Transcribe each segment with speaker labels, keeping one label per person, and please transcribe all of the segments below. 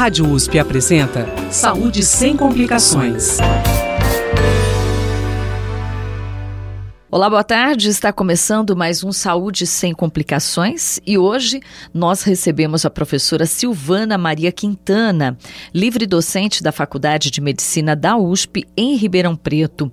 Speaker 1: Rádio USP apresenta Saúde sem complicações.
Speaker 2: Olá, boa tarde. Está começando mais um Saúde Sem Complicações e hoje nós recebemos a professora Silvana Maria Quintana, livre docente da Faculdade de Medicina da USP em Ribeirão Preto.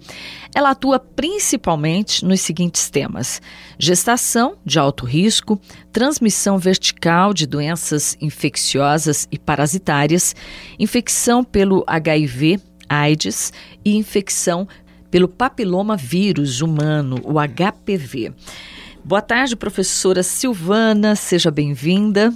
Speaker 2: Ela atua principalmente nos seguintes temas: gestação de alto risco, transmissão vertical de doenças infecciosas e parasitárias, infecção pelo HIV, AIDS e infecção pelo papiloma vírus humano, o HPV. Boa tarde, professora Silvana, seja bem-vinda.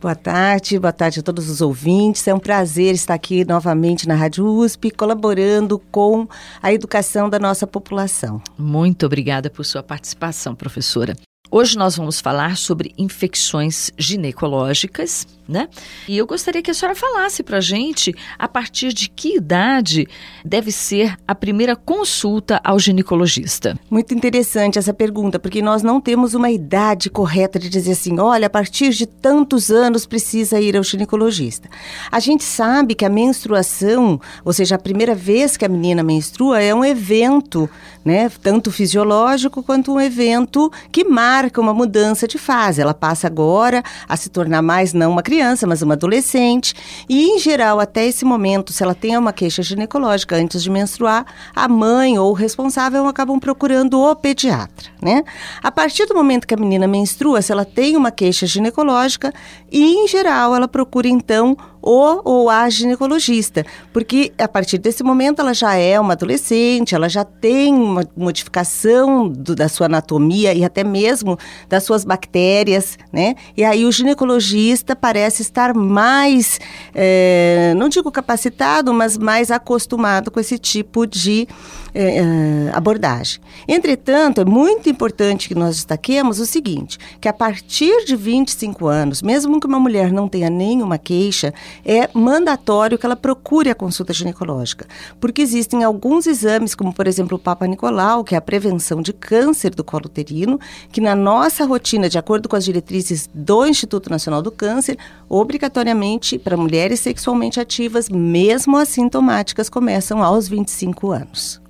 Speaker 3: Boa tarde, boa tarde a todos os ouvintes. É um prazer estar aqui novamente na Rádio USP, colaborando com a educação da nossa população.
Speaker 2: Muito obrigada por sua participação, professora. Hoje nós vamos falar sobre infecções ginecológicas, né? E eu gostaria que a senhora falasse para a gente a partir de que idade deve ser a primeira consulta ao ginecologista.
Speaker 3: Muito interessante essa pergunta, porque nós não temos uma idade correta de dizer assim, olha, a partir de tantos anos precisa ir ao ginecologista. A gente sabe que a menstruação, ou seja, a primeira vez que a menina menstrua é um evento, né, tanto fisiológico quanto um evento que marca uma mudança de fase. Ela passa agora a se tornar mais não uma criança, mas uma adolescente. E, em geral, até esse momento, se ela tem uma queixa ginecológica antes de menstruar, a mãe ou o responsável acabam procurando o pediatra, né? A partir do momento que a menina menstrua, se ela tem uma queixa ginecológica, e, em geral, ela procura, então, o ou a ginecologista, porque a partir desse momento ela já é uma adolescente, ela já tem uma modificação do, da sua anatomia e até mesmo das suas bactérias, né? E aí o ginecologista parece estar mais, é, não digo capacitado, mas mais acostumado com esse tipo de é, abordagem. Entretanto, é muito importante que nós destaquemos o seguinte, que a partir de 25 anos, mesmo que uma mulher não tenha nenhuma queixa, é mandatório que ela procure a consulta ginecológica, porque existem alguns exames, como por exemplo o Papa Nicolau, que é a prevenção de câncer do colo uterino, que na nossa rotina, de acordo com as diretrizes do Instituto Nacional do Câncer, obrigatoriamente para mulheres sexualmente ativas, mesmo assintomáticas, começam aos 25 anos.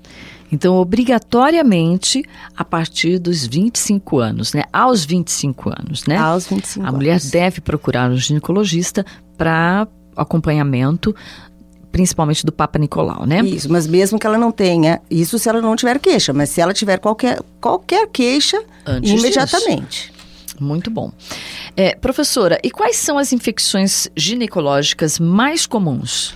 Speaker 2: Então, obrigatoriamente, a partir dos 25 anos, né? Aos 25 anos, né?
Speaker 3: Aos 25
Speaker 2: A mulher deve procurar um ginecologista para acompanhamento principalmente do Papa Nicolau, né?
Speaker 3: Isso, mas mesmo que ela não tenha, isso se ela não tiver queixa, mas se ela tiver qualquer, qualquer queixa, Antes imediatamente.
Speaker 2: Disso. Muito bom. É, professora, e quais são as infecções ginecológicas mais comuns?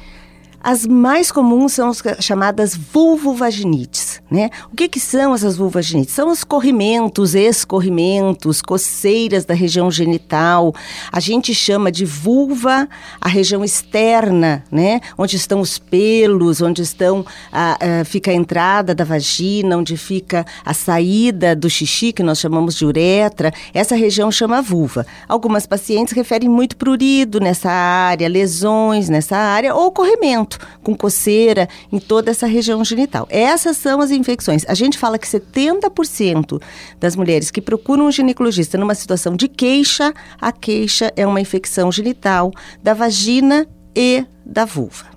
Speaker 3: As mais comuns são as chamadas vulvovaginites, né? O que, que são essas vulvovaginites? São os corrimentos, escorrimentos, coceiras da região genital. A gente chama de vulva a região externa, né? Onde estão os pelos, onde estão a, a, fica a entrada da vagina, onde fica a saída do xixi, que nós chamamos de uretra. Essa região chama vulva. Algumas pacientes referem muito prurido nessa área, lesões nessa área ou corrimento com coceira em toda essa região genital. Essas são as infecções. A gente fala que 70% das mulheres que procuram um ginecologista numa situação de queixa, a queixa é uma infecção genital da vagina e da vulva.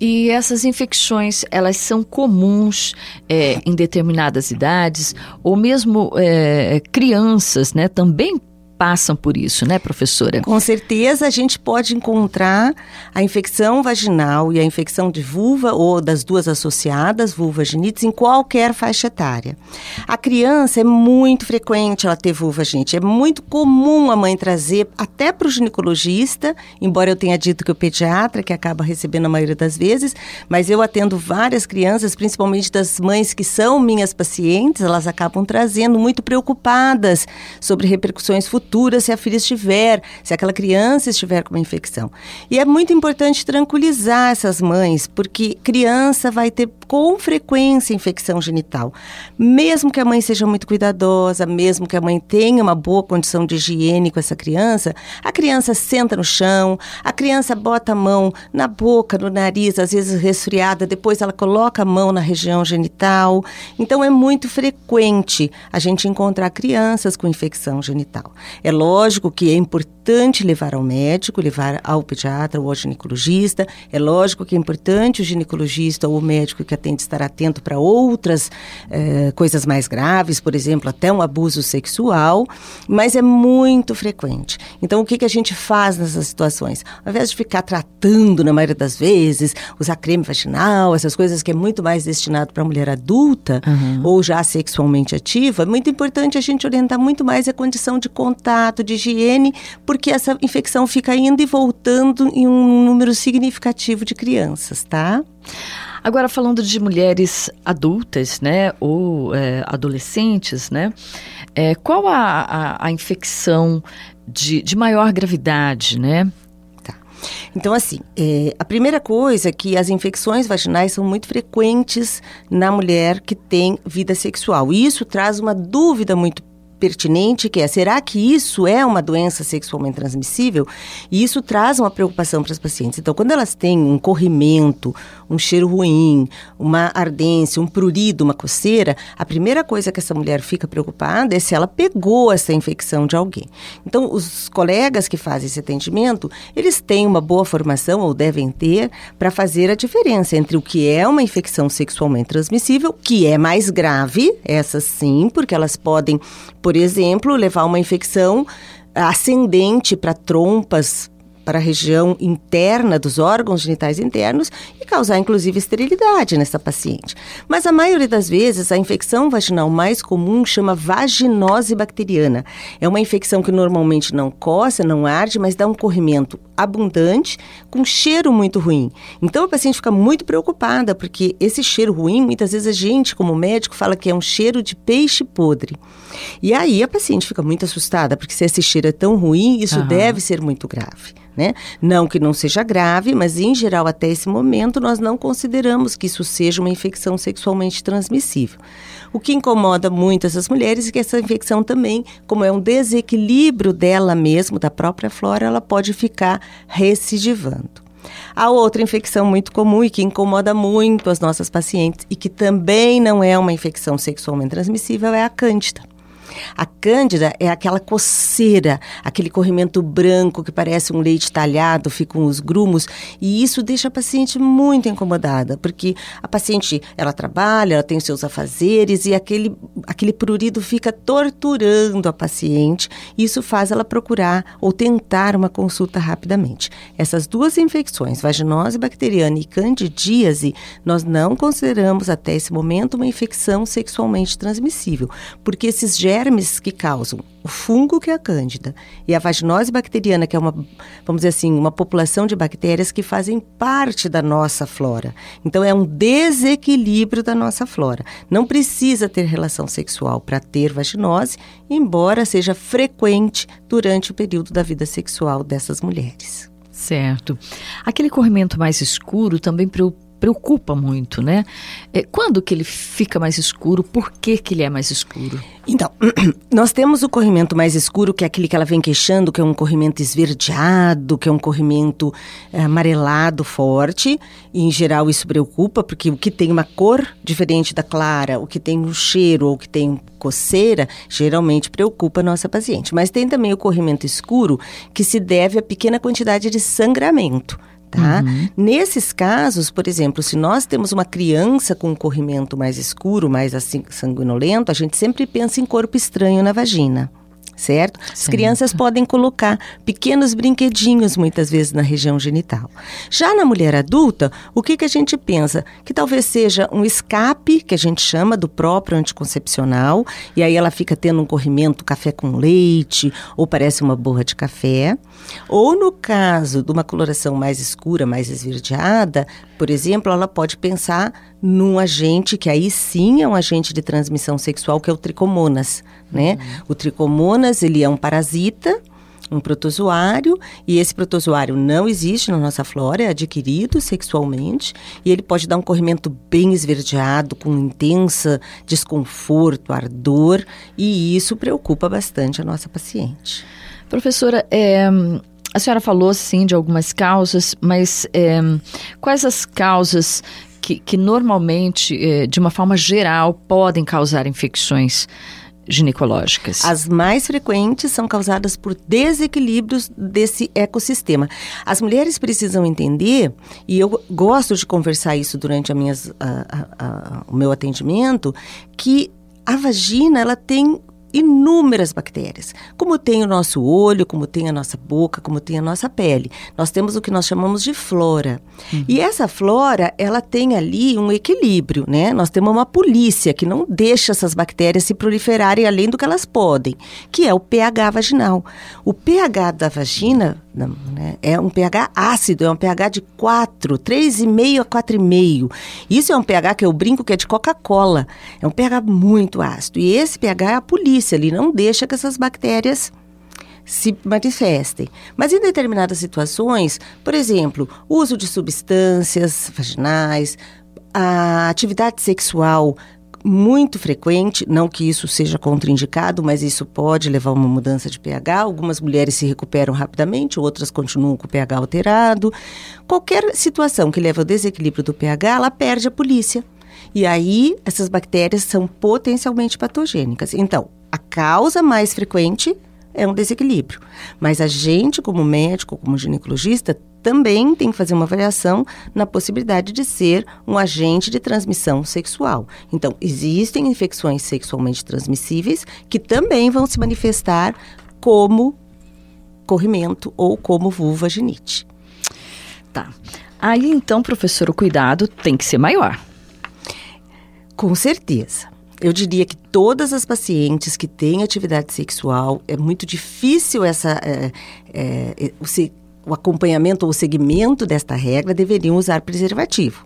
Speaker 2: E essas infecções, elas são comuns é, em determinadas idades, ou mesmo é, crianças, né, também passam por isso, né, professora?
Speaker 3: Com certeza a gente pode encontrar a infecção vaginal e a infecção de vulva ou das duas associadas, vulvaginites, em qualquer faixa etária. A criança é muito frequente ela ter vulvaginite, é muito comum a mãe trazer até para o ginecologista, embora eu tenha dito que o pediatra que acaba recebendo a maioria das vezes, mas eu atendo várias crianças, principalmente das mães que são minhas pacientes, elas acabam trazendo muito preocupadas sobre repercussões futuras futura se a filha estiver, se aquela criança estiver com uma infecção. E é muito importante tranquilizar essas mães, porque criança vai ter com frequência infecção genital. Mesmo que a mãe seja muito cuidadosa, mesmo que a mãe tenha uma boa condição de higiene com essa criança, a criança senta no chão, a criança bota a mão na boca, no nariz, às vezes resfriada, depois ela coloca a mão na região genital. Então é muito frequente a gente encontrar crianças com infecção genital. É lógico que é importante importante levar ao médico, levar ao pediatra ou ao ginecologista. É lógico que é importante o ginecologista ou o médico que atende estar atento para outras eh, coisas mais graves, por exemplo, até um abuso sexual, mas é muito frequente. Então, o que, que a gente faz nessas situações? Ao invés de ficar tratando, na maioria das vezes, usar creme vaginal, essas coisas que é muito mais destinado para a mulher adulta uhum. ou já sexualmente ativa, é muito importante a gente orientar muito mais a condição de contato, de higiene, porque essa infecção fica indo e voltando em um número significativo de crianças, tá?
Speaker 2: Agora, falando de mulheres adultas, né, ou é, adolescentes, né, é, qual a, a, a infecção de, de maior gravidade, né?
Speaker 3: Tá. Então, assim, é, a primeira coisa é que as infecções vaginais são muito frequentes na mulher que tem vida sexual. E isso traz uma dúvida muito pertinente, que é: será que isso é uma doença sexualmente transmissível? E isso traz uma preocupação para as pacientes. Então, quando elas têm um corrimento, um cheiro ruim, uma ardência, um prurido, uma coceira, a primeira coisa que essa mulher fica preocupada é se ela pegou essa infecção de alguém. Então, os colegas que fazem esse atendimento, eles têm uma boa formação, ou devem ter, para fazer a diferença entre o que é uma infecção sexualmente transmissível, que é mais grave, essa sim, porque elas podem, por por exemplo, levar uma infecção ascendente para trompas, para a região interna dos órgãos genitais internos e causar inclusive esterilidade nessa paciente. Mas a maioria das vezes a infecção vaginal mais comum chama vaginose bacteriana. É uma infecção que normalmente não coça, não arde, mas dá um corrimento abundante com cheiro muito ruim. Então a paciente fica muito preocupada porque esse cheiro ruim, muitas vezes a gente como médico fala que é um cheiro de peixe podre. E aí a paciente fica muito assustada porque se esse cheiro é tão ruim, isso uhum. deve ser muito grave né? Não que não seja grave, mas em geral até esse momento nós não consideramos que isso seja uma infecção sexualmente transmissível. O que incomoda muito essas mulheres é que essa infecção também, como é um desequilíbrio dela mesmo, da própria flora, ela pode ficar recidivando. A outra infecção muito comum e que incomoda muito as nossas pacientes e que também não é uma infecção sexualmente transmissível é a cândida. A cândida é aquela coceira, aquele corrimento branco que parece um leite talhado, ficam os grumos, e isso deixa a paciente muito incomodada, porque a paciente, ela trabalha, ela tem os seus afazeres e aquele, aquele prurido fica torturando a paciente, e isso faz ela procurar ou tentar uma consulta rapidamente. Essas duas infecções, vaginose bacteriana e candidíase, nós não consideramos até esse momento uma infecção sexualmente transmissível, porque esses germes germes que causam o fungo, que é a cândida, e a vaginose bacteriana, que é uma, vamos dizer assim, uma população de bactérias que fazem parte da nossa flora. Então, é um desequilíbrio da nossa flora. Não precisa ter relação sexual para ter vaginose, embora seja frequente durante o período da vida sexual dessas mulheres.
Speaker 2: Certo. Aquele corrimento mais escuro também preocupa preocupa muito, né? É, quando que ele fica mais escuro? Por que, que ele é mais escuro?
Speaker 3: Então, nós temos o corrimento mais escuro, que é aquele que ela vem queixando, que é um corrimento esverdeado, que é um corrimento é, amarelado forte. E, em geral, isso preocupa, porque o que tem uma cor diferente da clara, o que tem um cheiro ou que tem coceira, geralmente preocupa a nossa paciente. Mas tem também o corrimento escuro, que se deve a pequena quantidade de sangramento tá? Uhum. Nesses casos, por exemplo, se nós temos uma criança com um corrimento mais escuro, mais assim sanguinolento, a gente sempre pensa em corpo estranho na vagina certo? As crianças podem colocar pequenos brinquedinhos muitas vezes na região genital. Já na mulher adulta, o que, que a gente pensa? Que talvez seja um escape, que a gente chama do próprio anticoncepcional, e aí ela fica tendo um corrimento café com leite, ou parece uma borra de café. Ou no caso de uma coloração mais escura, mais esverdeada, por exemplo, ela pode pensar num agente que aí sim é um agente de transmissão sexual, que é o tricomonas, né? Uhum. O tricomonas, ele é um parasita, um protozoário, e esse protozoário não existe na nossa flora, é adquirido sexualmente, e ele pode dar um corrimento bem esverdeado, com intensa desconforto, ardor, e isso preocupa bastante a nossa paciente.
Speaker 2: Professora, é, a senhora falou sim de algumas causas, mas é, quais as causas que, que normalmente, é, de uma forma geral, podem causar infecções ginecológicas?
Speaker 3: As mais frequentes são causadas por desequilíbrios desse ecossistema. As mulheres precisam entender, e eu gosto de conversar isso durante minhas, a, a, a, o meu atendimento, que a vagina ela tem inúmeras bactérias, como tem o nosso olho, como tem a nossa boca, como tem a nossa pele. Nós temos o que nós chamamos de flora. Uhum. E essa flora, ela tem ali um equilíbrio, né? Nós temos uma polícia que não deixa essas bactérias se proliferarem além do que elas podem, que é o pH vaginal. O pH da vagina né, é um pH ácido, é um pH de 4, 3,5 a 4,5. Isso é um pH que eu brinco que é de Coca-Cola. É um pH muito ácido. E esse pH é a polícia ele não deixa que essas bactérias se manifestem. Mas em determinadas situações, por exemplo, uso de substâncias vaginais, a atividade sexual muito frequente, não que isso seja contraindicado, mas isso pode levar a uma mudança de pH. Algumas mulheres se recuperam rapidamente, outras continuam com o pH alterado. Qualquer situação que leve ao desequilíbrio do pH, ela perde a polícia. E aí, essas bactérias são potencialmente patogênicas. Então, a causa mais frequente é um desequilíbrio. Mas a gente, como médico, como ginecologista, também tem que fazer uma avaliação na possibilidade de ser um agente de transmissão sexual. Então, existem infecções sexualmente transmissíveis que também vão se manifestar como corrimento ou como vulvaginite.
Speaker 2: Tá. Aí, então, professor, o cuidado tem que ser maior.
Speaker 3: Com certeza. Eu diria que todas as pacientes que têm atividade sexual, é muito difícil essa, é, é, o, o acompanhamento ou o segmento desta regra, deveriam usar preservativo.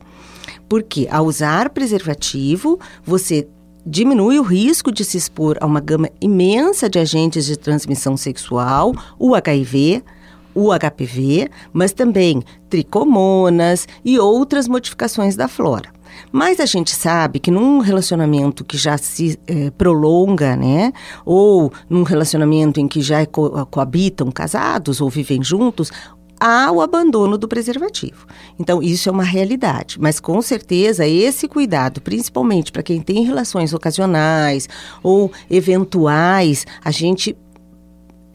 Speaker 3: Porque ao usar preservativo, você diminui o risco de se expor a uma gama imensa de agentes de transmissão sexual, o HIV, o HPV, mas também tricomonas e outras modificações da flora. Mas a gente sabe que num relacionamento que já se eh, prolonga, né? Ou num relacionamento em que já co coabitam casados ou vivem juntos, há o abandono do preservativo. Então, isso é uma realidade. Mas, com certeza, esse cuidado, principalmente para quem tem relações ocasionais ou eventuais, a gente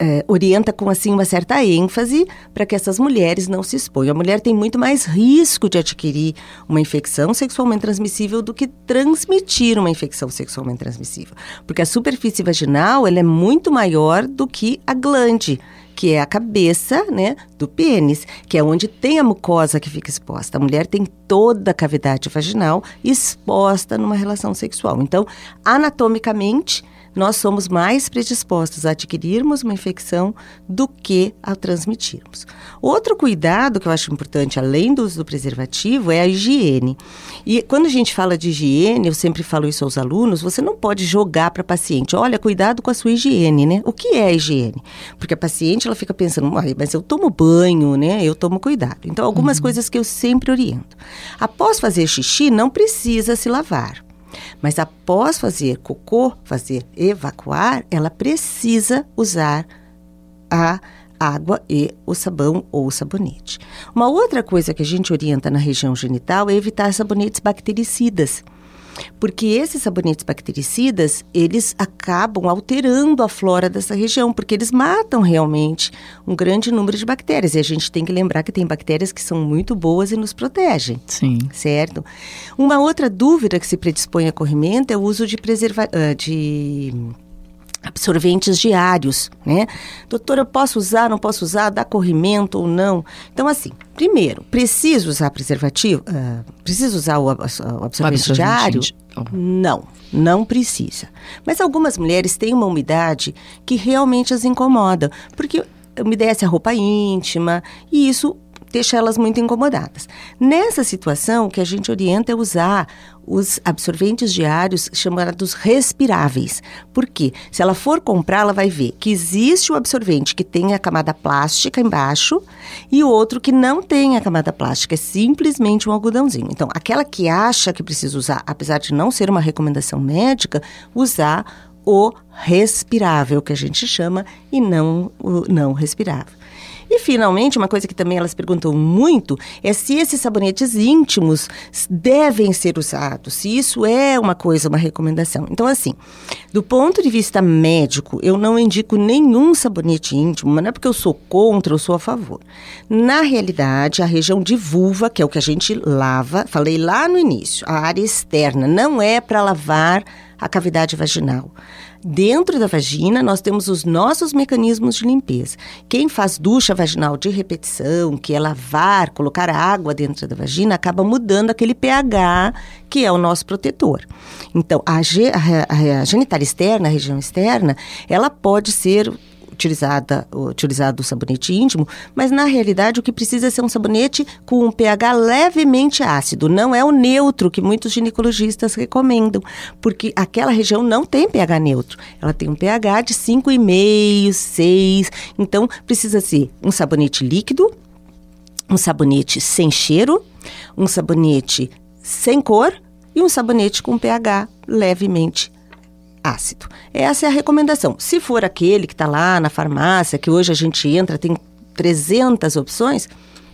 Speaker 3: é, orienta com assim uma certa ênfase para que essas mulheres não se exponham. A mulher tem muito mais risco de adquirir uma infecção sexualmente transmissível do que transmitir uma infecção sexualmente transmissível, porque a superfície vaginal ela é muito maior do que a glande que é a cabeça, né, do pênis, que é onde tem a mucosa que fica exposta. A mulher tem toda a cavidade vaginal exposta numa relação sexual. Então, anatomicamente, nós somos mais predispostos a adquirirmos uma infecção do que a transmitirmos. Outro cuidado que eu acho importante, além do uso do preservativo, é a higiene. E quando a gente fala de higiene, eu sempre falo isso aos alunos, você não pode jogar para a paciente, olha, cuidado com a sua higiene, né? O que é a higiene? Porque a paciente, ela fica pensando, mas eu tomo banho, né? Eu tomo cuidado. Então, algumas uhum. coisas que eu sempre oriento. Após fazer xixi, não precisa se lavar. Mas após fazer cocô, fazer evacuar, ela precisa usar a água e o sabão ou o sabonete. Uma outra coisa que a gente orienta na região genital é evitar sabonetes bactericidas porque esses sabonetes bactericidas, eles acabam alterando a flora dessa região, porque eles matam realmente um grande número de bactérias. E a gente tem que lembrar que tem bactérias que são muito boas e nos protegem.
Speaker 2: Sim.
Speaker 3: Certo? Uma outra dúvida que se predispõe a corrimento é o uso de preserva de absorventes diários, né? Doutor, eu posso usar, não posso usar, dá corrimento ou não? Então, assim, primeiro, preciso usar preservativo? Uh, preciso usar o, absorvente, absorvente diário? Oh. Não, não precisa. Mas algumas mulheres têm uma umidade que realmente as incomoda, porque umedece a roupa íntima e isso deixa elas muito incomodadas. Nessa situação, o que a gente orienta é usar os absorventes diários chamados respiráveis. Por quê? Se ela for comprar, ela vai ver que existe o absorvente que tem a camada plástica embaixo e o outro que não tem a camada plástica, é simplesmente um algodãozinho. Então, aquela que acha que precisa usar, apesar de não ser uma recomendação médica, usar o respirável, que a gente chama, e não o não respirável. E finalmente, uma coisa que também elas perguntam muito é se esses sabonetes íntimos devem ser usados, se isso é uma coisa, uma recomendação. Então, assim, do ponto de vista médico, eu não indico nenhum sabonete íntimo, mas não é porque eu sou contra ou sou a favor. Na realidade, a região de vulva, que é o que a gente lava, falei lá no início, a área externa, não é para lavar a cavidade vaginal. Dentro da vagina, nós temos os nossos mecanismos de limpeza. Quem faz ducha vaginal de repetição, que é lavar, colocar água dentro da vagina, acaba mudando aquele pH que é o nosso protetor. Então, a, a, a genital externa, a região externa, ela pode ser utilizada, utilizado o sabonete íntimo, mas na realidade o que precisa é ser um sabonete com um pH levemente ácido, não é o neutro que muitos ginecologistas recomendam, porque aquela região não tem pH neutro, ela tem um pH de 5,5, 6, então precisa ser um sabonete líquido, um sabonete sem cheiro, um sabonete sem cor e um sabonete com pH levemente ácido. Essa é a recomendação. Se for aquele que está lá na farmácia, que hoje a gente entra, tem 300 opções,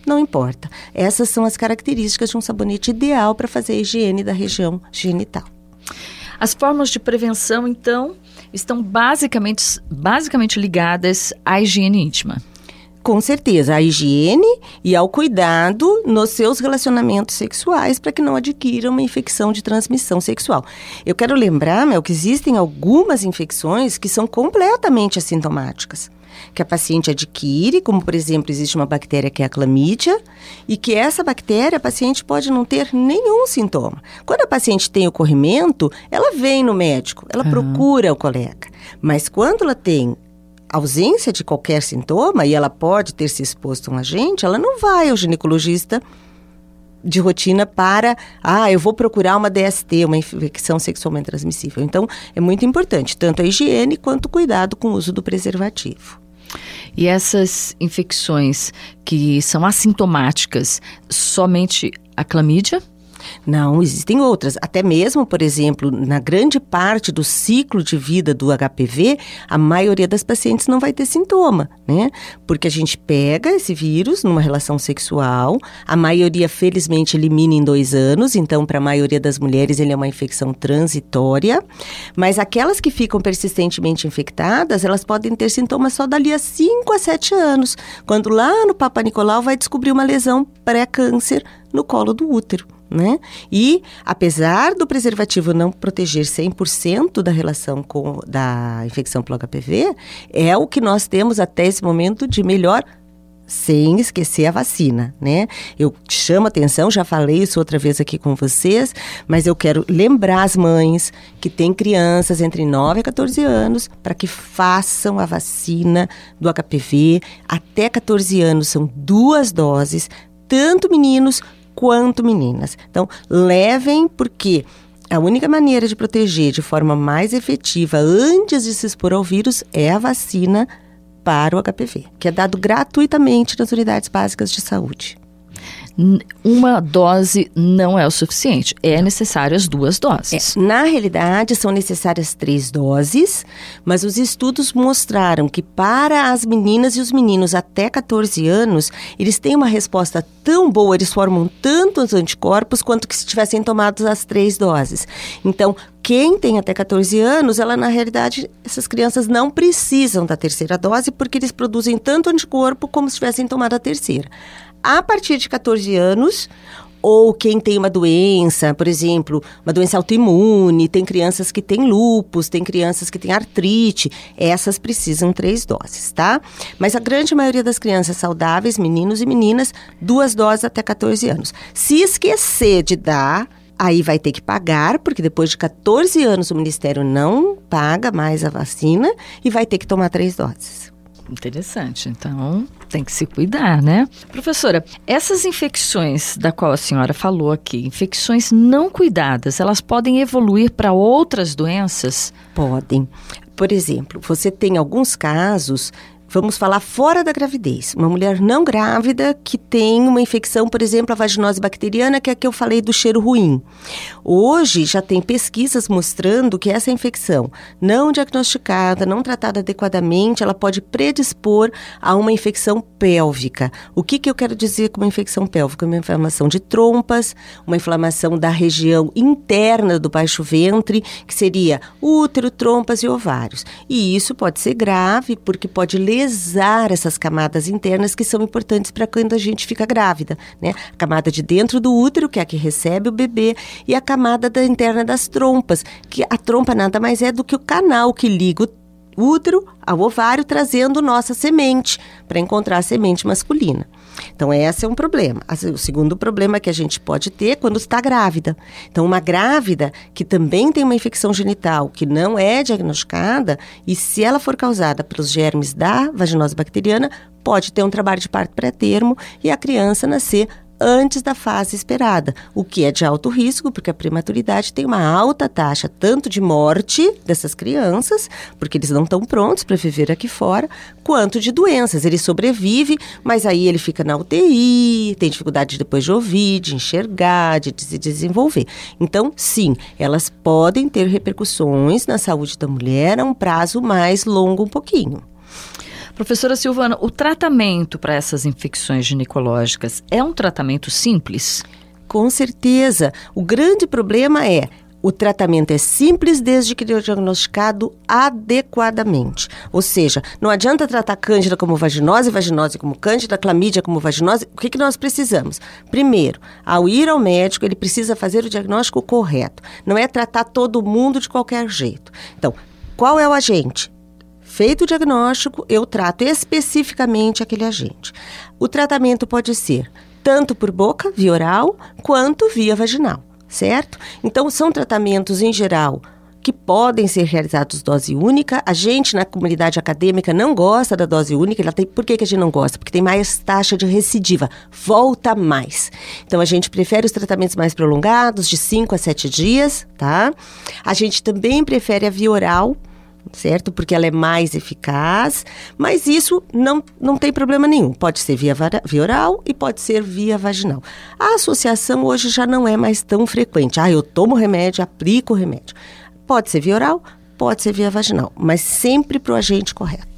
Speaker 3: não importa. Essas são as características de um sabonete ideal para fazer a higiene da região genital.
Speaker 2: As formas de prevenção, então, estão basicamente, basicamente ligadas à higiene íntima.
Speaker 3: Com certeza, a higiene e ao cuidado nos seus relacionamentos sexuais para que não adquira uma infecção de transmissão sexual. Eu quero lembrar, Mel, que existem algumas infecções que são completamente assintomáticas que a paciente adquire, como por exemplo, existe uma bactéria que é a clamídia, e que essa bactéria a paciente pode não ter nenhum sintoma. Quando a paciente tem o corrimento, ela vem no médico, ela uhum. procura o colega. Mas quando ela tem ausência de qualquer sintoma e ela pode ter se exposto a um agente, ela não vai ao ginecologista de rotina para, ah, eu vou procurar uma DST, uma infecção sexualmente transmissível. Então, é muito importante, tanto a higiene quanto o cuidado com o uso do preservativo.
Speaker 2: E essas infecções que são assintomáticas, somente a clamídia?
Speaker 3: Não, existem outras. Até mesmo, por exemplo, na grande parte do ciclo de vida do HPV, a maioria das pacientes não vai ter sintoma, né? Porque a gente pega esse vírus numa relação sexual, a maioria, felizmente, elimina em dois anos, então, para a maioria das mulheres, ele é uma infecção transitória. Mas aquelas que ficam persistentemente infectadas, elas podem ter sintomas só dali a 5 a 7 anos, quando lá no Papa Nicolau vai descobrir uma lesão pré-câncer no colo do útero né? E apesar do preservativo não proteger 100% da relação com da infecção pelo HPV, é o que nós temos até esse momento de melhor sem esquecer a vacina, né? Eu chamo atenção, já falei isso outra vez aqui com vocês, mas eu quero lembrar as mães que têm crianças entre 9 e 14 anos para que façam a vacina do HPV até 14 anos, são duas doses, tanto meninos quanto meninas. Então, levem, porque a única maneira de proteger de forma mais efetiva antes de se expor ao vírus é a vacina para o HPV, que é dado gratuitamente nas unidades básicas de saúde
Speaker 2: uma dose não é o suficiente. É necessário as duas doses.
Speaker 3: É, na realidade, são necessárias três doses, mas os estudos mostraram que para as meninas e os meninos até 14 anos, eles têm uma resposta tão boa, eles formam tantos anticorpos quanto que se tivessem tomado as três doses. Então, quem tem até 14 anos, ela na realidade, essas crianças não precisam da terceira dose porque eles produzem tanto anticorpo como se tivessem tomado a terceira a partir de 14 anos, ou quem tem uma doença, por exemplo, uma doença autoimune, tem crianças que têm lupus, tem crianças que têm artrite, essas precisam três doses, tá? Mas a grande maioria das crianças saudáveis, meninos e meninas, duas doses até 14 anos. Se esquecer de dar, aí vai ter que pagar, porque depois de 14 anos o Ministério não paga mais a vacina e vai ter que tomar três doses.
Speaker 2: Interessante. Então, tem que se cuidar, né? Professora, essas infecções da qual a senhora falou aqui, infecções não cuidadas, elas podem evoluir para outras doenças?
Speaker 3: Podem. Por exemplo, você tem alguns casos Vamos falar fora da gravidez. Uma mulher não grávida que tem uma infecção, por exemplo, a vaginose bacteriana, que é a que eu falei do cheiro ruim. Hoje já tem pesquisas mostrando que essa infecção não diagnosticada, não tratada adequadamente, ela pode predispor a uma infecção pélvica. O que, que eu quero dizer com uma infecção pélvica? Uma inflamação de trompas, uma inflamação da região interna do baixo ventre, que seria útero, trompas e ovários. E isso pode ser grave, porque pode lesar essas camadas internas que são importantes para quando a gente fica grávida, né? A camada de dentro do útero, que é a que recebe o bebê, e a camada da interna das trompas, que a trompa nada mais é do que o canal que liga o útero ao ovário, trazendo nossa semente, para encontrar a semente masculina. Então, esse é um problema. O segundo problema que a gente pode ter é quando está grávida. Então, uma grávida que também tem uma infecção genital, que não é diagnosticada, e se ela for causada pelos germes da vaginose bacteriana, pode ter um trabalho de parto pré-termo e a criança nascer antes da fase esperada, o que é de alto risco, porque a prematuridade tem uma alta taxa tanto de morte dessas crianças, porque eles não estão prontos para viver aqui fora, quanto de doenças. Ele sobrevive, mas aí ele fica na UTI, tem dificuldade depois de ouvir, de enxergar, de se desenvolver. Então, sim, elas podem ter repercussões na saúde da mulher a um prazo mais longo um pouquinho.
Speaker 2: Professora Silvana, o tratamento para essas infecções ginecológicas é um tratamento simples?
Speaker 3: Com certeza. O grande problema é o tratamento é simples desde que é diagnosticado adequadamente. Ou seja, não adianta tratar cândida como vaginose, vaginose como cândida, clamídia como vaginose. O que, que nós precisamos? Primeiro, ao ir ao médico, ele precisa fazer o diagnóstico correto. Não é tratar todo mundo de qualquer jeito. Então, qual é o agente? Feito o diagnóstico, eu trato especificamente aquele agente. O tratamento pode ser tanto por boca, via oral, quanto via vaginal, certo? Então, são tratamentos em geral que podem ser realizados dose única. A gente, na comunidade acadêmica, não gosta da dose única. Ela tem, por que, que a gente não gosta? Porque tem mais taxa de recidiva, volta mais. Então, a gente prefere os tratamentos mais prolongados, de 5 a 7 dias, tá? A gente também prefere a via oral, certo? Porque ela é mais eficaz, mas isso não, não tem problema nenhum. Pode ser via, via oral e pode ser via vaginal. A associação hoje já não é mais tão frequente. Ah, eu tomo remédio, aplico o remédio. Pode ser via oral, pode ser via vaginal, mas sempre para o agente correto.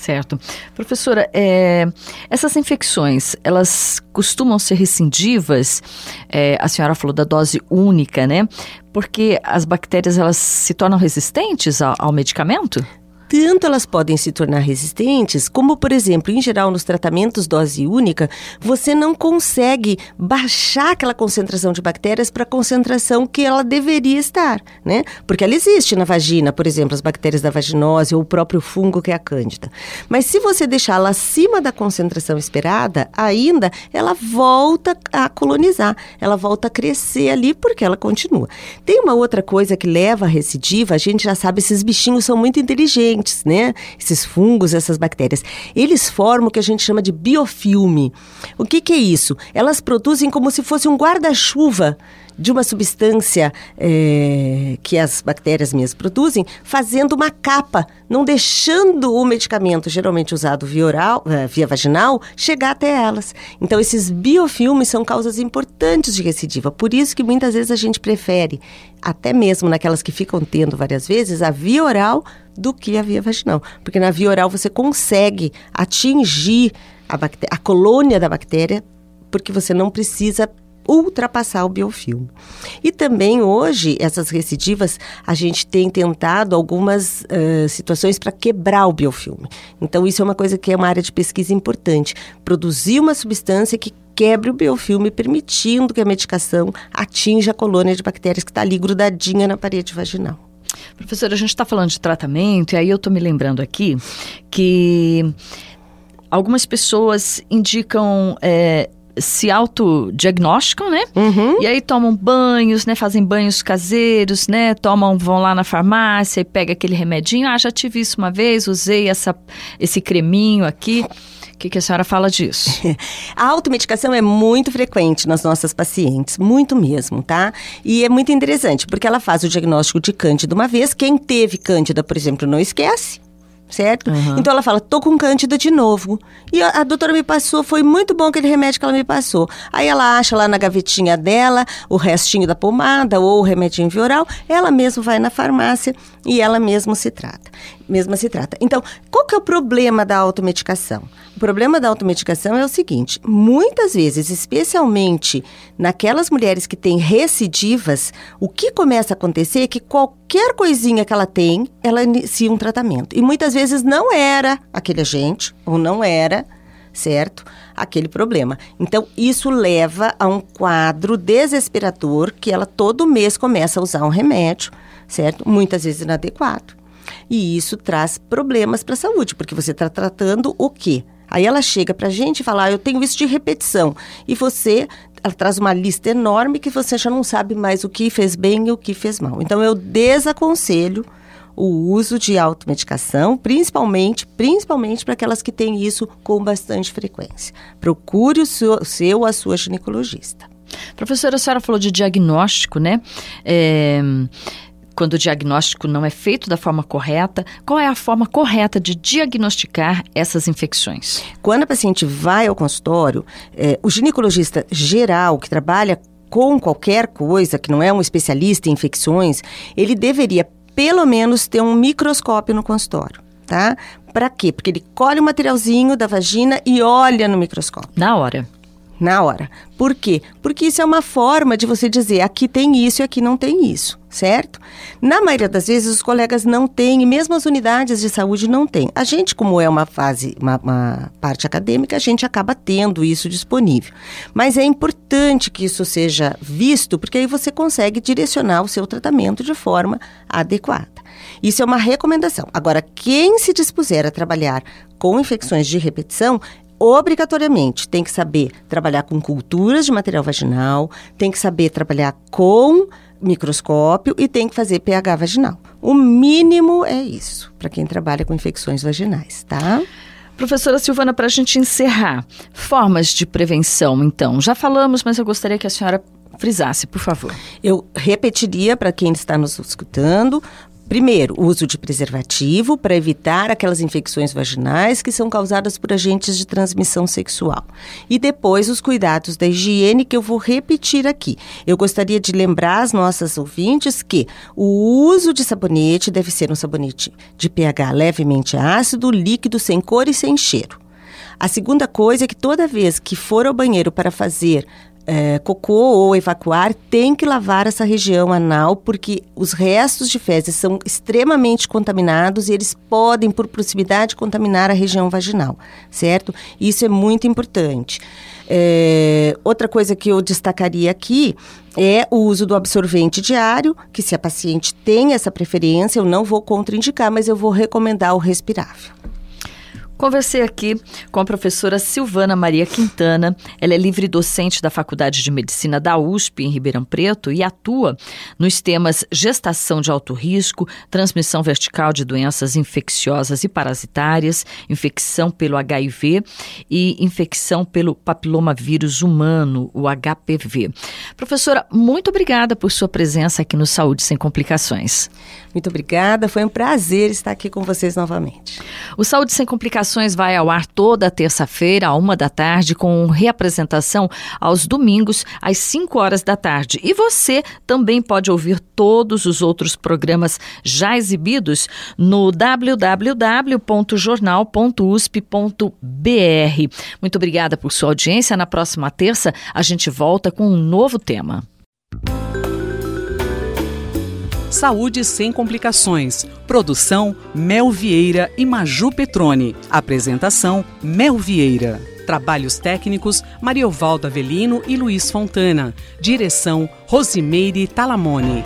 Speaker 2: Certo. Professora, é, essas infecções, elas costumam ser recidivas? É, a senhora falou da dose única, né? Porque as bactérias, elas se tornam resistentes ao, ao medicamento?
Speaker 3: Tanto elas podem se tornar resistentes, como, por exemplo, em geral nos tratamentos dose única, você não consegue baixar aquela concentração de bactérias para a concentração que ela deveria estar, né? Porque ela existe na vagina, por exemplo, as bactérias da vaginose ou o próprio fungo que é a cândida. Mas se você deixá-la acima da concentração esperada, ainda ela volta a colonizar, ela volta a crescer ali porque ela continua. Tem uma outra coisa que leva à recidiva, a gente já sabe, esses bichinhos são muito inteligentes né? Esses fungos, essas bactérias. Eles formam o que a gente chama de biofilme. O que, que é isso? Elas produzem como se fosse um guarda-chuva de uma substância é, que as bactérias mesmo produzem, fazendo uma capa, não deixando o medicamento, geralmente usado via oral, uh, via vaginal, chegar até elas. Então, esses biofilmes são causas importantes de recidiva. Por isso que muitas vezes a gente prefere, até mesmo naquelas que ficam tendo várias vezes, a via oral do que a via vaginal. Porque na via oral você consegue atingir a, a colônia da bactéria porque você não precisa ultrapassar o biofilme. E também hoje, essas recidivas, a gente tem tentado algumas uh, situações para quebrar o biofilme. Então, isso é uma coisa que é uma área de pesquisa importante. Produzir uma substância que quebre o biofilme, permitindo que a medicação atinja a colônia de bactérias que está ali grudadinha na parede vaginal.
Speaker 2: Professora, a gente está falando de tratamento, e aí eu estou me lembrando aqui que algumas pessoas indicam é, se autodiagnosticam, né? Uhum. E aí tomam banhos, né? Fazem banhos caseiros, né? Tomam, vão lá na farmácia e pega aquele remedinho. Ah, já tive isso uma vez, usei essa, esse creminho aqui. O que, que a senhora fala disso?
Speaker 3: a automedicação é muito frequente nas nossas pacientes, muito mesmo, tá? E é muito interessante, porque ela faz o diagnóstico de cândida uma vez. Quem teve cândida, por exemplo, não esquece, certo? Uhum. Então ela fala, tô com cândida de novo. E a, a, doutora me passou, foi muito bom aquele remédio que ela me passou. Aí ela acha lá na gavetinha dela o restinho da pomada ou o remedinho vioral, ela mesma vai na farmácia e ela mesma se trata. Mesma se trata. Então, qual que é o problema da automedicação? O problema da automedicação é o seguinte: muitas vezes, especialmente naquelas mulheres que têm recidivas, o que começa a acontecer é que qualquer coisinha que ela tem, ela inicia um tratamento. E muitas vezes não era aquele agente, ou não era, certo? Aquele problema. Então, isso leva a um quadro desesperador que ela todo mês começa a usar um remédio, certo? Muitas vezes inadequado. E isso traz problemas para a saúde, porque você está tratando o quê? Aí ela chega para a gente e fala, ah, eu tenho isso de repetição. E você, ela traz uma lista enorme que você já não sabe mais o que fez bem e o que fez mal. Então, eu desaconselho o uso de automedicação, principalmente, principalmente para aquelas que têm isso com bastante frequência. Procure o seu, seu a sua ginecologista.
Speaker 2: Professora, a senhora falou de diagnóstico, né? É, quando o diagnóstico não é feito da forma correta, qual é a forma correta de diagnosticar essas infecções?
Speaker 3: Quando a paciente vai ao consultório, é, o ginecologista geral que trabalha com qualquer coisa, que não é um especialista em infecções, ele deveria pelo menos ter um microscópio no consultório, tá? Para quê? Porque ele colhe o materialzinho da vagina e olha no microscópio.
Speaker 2: Na hora
Speaker 3: na hora. Por quê? Porque isso é uma forma de você dizer aqui tem isso e aqui não tem isso, certo? Na maioria das vezes os colegas não têm, e mesmo as unidades de saúde não têm. A gente, como é uma fase, uma, uma parte acadêmica, a gente acaba tendo isso disponível. Mas é importante que isso seja visto, porque aí você consegue direcionar o seu tratamento de forma adequada. Isso é uma recomendação. Agora, quem se dispuser a trabalhar com infecções de repetição, obrigatoriamente tem que saber trabalhar com culturas de material vaginal, tem que saber trabalhar com microscópio e tem que fazer pH vaginal. O mínimo é isso para quem trabalha com infecções vaginais, tá?
Speaker 2: Professora Silvana, para a gente encerrar, formas de prevenção, então. Já falamos, mas eu gostaria que a senhora frisasse, por favor.
Speaker 3: Eu repetiria para quem está nos escutando: Primeiro, o uso de preservativo para evitar aquelas infecções vaginais que são causadas por agentes de transmissão sexual. E depois, os cuidados da higiene, que eu vou repetir aqui. Eu gostaria de lembrar as nossas ouvintes que o uso de sabonete deve ser um sabonete de pH levemente ácido, líquido, sem cor e sem cheiro. A segunda coisa é que toda vez que for ao banheiro para fazer é, cocô ou evacuar, tem que lavar essa região anal, porque os restos de fezes são extremamente contaminados e eles podem, por proximidade, contaminar a região vaginal, certo? Isso é muito importante. É, outra coisa que eu destacaria aqui é o uso do absorvente diário, que se a paciente tem essa preferência, eu não vou contraindicar, mas eu vou recomendar o respirável.
Speaker 2: Conversei aqui com a professora Silvana Maria Quintana. Ela é livre docente da Faculdade de Medicina da USP, em Ribeirão Preto, e atua nos temas gestação de alto risco, transmissão vertical de doenças infecciosas e parasitárias, infecção pelo HIV e infecção pelo papilomavírus humano, o HPV. Professora, muito obrigada por sua presença aqui no Saúde Sem Complicações.
Speaker 3: Muito obrigada, foi um prazer estar aqui com vocês novamente.
Speaker 2: O Saúde Sem Complicações vai ao ar toda terça-feira, à uma da tarde, com reapresentação aos domingos, às 5 horas da tarde. E você também pode ouvir todos os outros programas já exibidos no www.jornal.usp.br. Muito obrigada por sua audiência. Na próxima terça, a gente volta com um novo tema.
Speaker 1: Saúde sem complicações. Produção Mel Vieira e Maju Petrone. Apresentação Mel Vieira. Trabalhos técnicos Mariovaldo Avelino e Luiz Fontana. Direção Rosimeire Talamone.